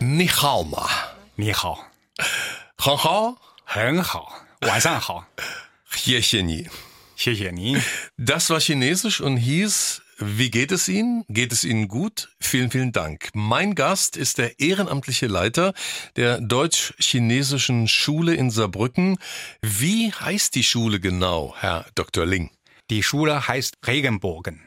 你好吗？你好，很好，很好，晚上好，谢谢你。谢谢您。 Das war Chinesisch und hieß, wie geht es Ihnen? Geht es Ihnen gut? Vielen, vielen Dank. Mein Gast ist der ehrenamtliche Leiter der deutsch-chinesischen Schule in Saarbrücken. Wie heißt die Schule genau, Herr Dr. Ling? Die Schule heißt Regenbogen.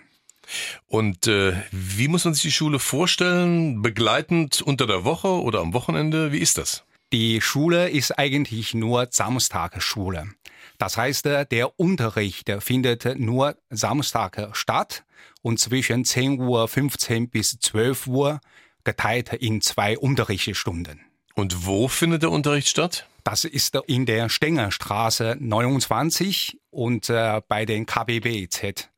Und äh, wie muss man sich die Schule vorstellen? Begleitend unter der Woche oder am Wochenende? Wie ist das? Die Schule ist eigentlich nur Samstagsschule. Das heißt, der Unterricht findet nur Samstag statt und zwischen 10.15 Uhr bis 12 Uhr geteilt in zwei Unterrichtsstunden. Und wo findet der Unterricht statt? Das ist in der Stengerstraße 29 und äh, bei den KBBZ.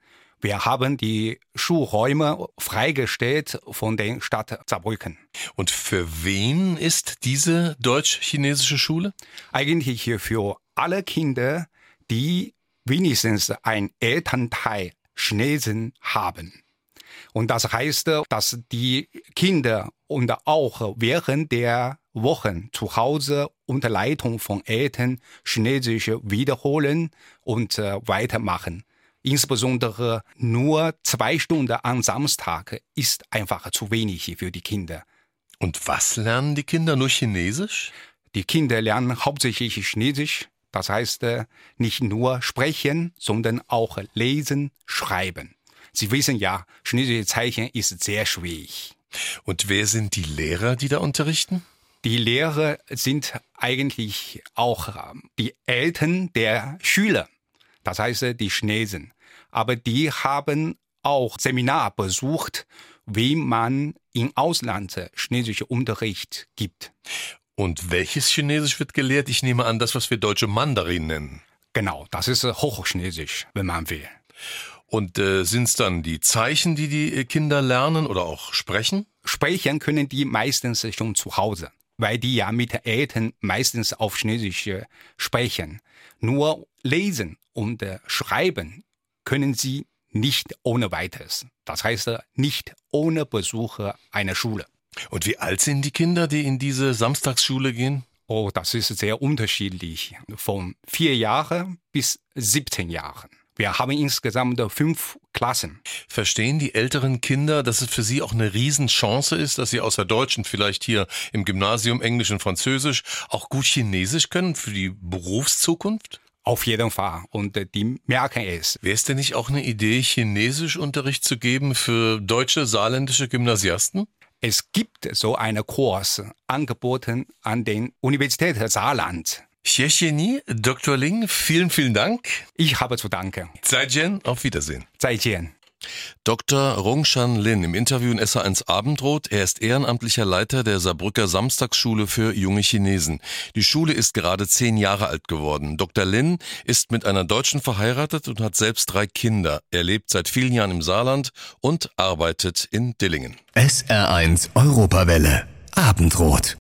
Wir haben die Schulräume freigestellt von der Stadt Saarbrücken. Und für wen ist diese deutsch-chinesische Schule? Eigentlich für alle Kinder, die wenigstens ein Elternteil Chinesen haben. Und das heißt, dass die Kinder und auch während der Wochen zu Hause unter Leitung von Eltern Chinesisch wiederholen und äh, weitermachen. Insbesondere nur zwei Stunden am Samstag ist einfach zu wenig für die Kinder. Und was lernen die Kinder? Nur Chinesisch? Die Kinder lernen hauptsächlich Chinesisch, das heißt äh, nicht nur sprechen, sondern auch lesen, schreiben. Sie wissen ja, chinesische Zeichen ist sehr schwierig. Und wer sind die Lehrer, die da unterrichten? Die Lehrer sind eigentlich auch ähm, die Eltern der Schüler, das heißt die Chinesen. Aber die haben auch Seminar besucht, wie man im Ausland chinesische Unterricht gibt. Und welches Chinesisch wird gelehrt? Ich nehme an, das, was wir deutsche Mandarin nennen. Genau, das ist Hochchinesisch, wenn man will. Und äh, sind es dann die Zeichen, die die äh, Kinder lernen oder auch sprechen? Sprechen können die meistens schon zu Hause, weil die ja mit Eltern meistens auf Chinesisch äh, sprechen. Nur lesen und äh, schreiben können sie nicht ohne weiteres. Das heißt, äh, nicht ohne Besuch einer Schule. Und wie alt sind die Kinder, die in diese Samstagsschule gehen? Oh, das ist sehr unterschiedlich. Von vier Jahren bis 17 Jahren. Wir haben insgesamt fünf Klassen. Verstehen die älteren Kinder, dass es für sie auch eine Riesenchance ist, dass sie außer Deutsch und vielleicht hier im Gymnasium Englisch und Französisch auch gut Chinesisch können für die Berufszukunft? Auf jeden Fall. Und äh, die merken es. Wäre es denn nicht auch eine Idee, Chinesischunterricht zu geben für deutsche, saarländische Gymnasiasten? Es gibt so einen Kurs angeboten an den Universität Saarland. Xie Dr. Ling, vielen, vielen Dank. Ich habe zu danken. Zaijian, auf Wiedersehen. 再见。Dr. Rongshan Lin im Interview in SA1 Abendrot. Er ist ehrenamtlicher Leiter der Saarbrücker Samstagsschule für junge Chinesen. Die Schule ist gerade zehn Jahre alt geworden. Dr. Lin ist mit einer Deutschen verheiratet und hat selbst drei Kinder. Er lebt seit vielen Jahren im Saarland und arbeitet in Dillingen. SR1 Europawelle. Abendrot.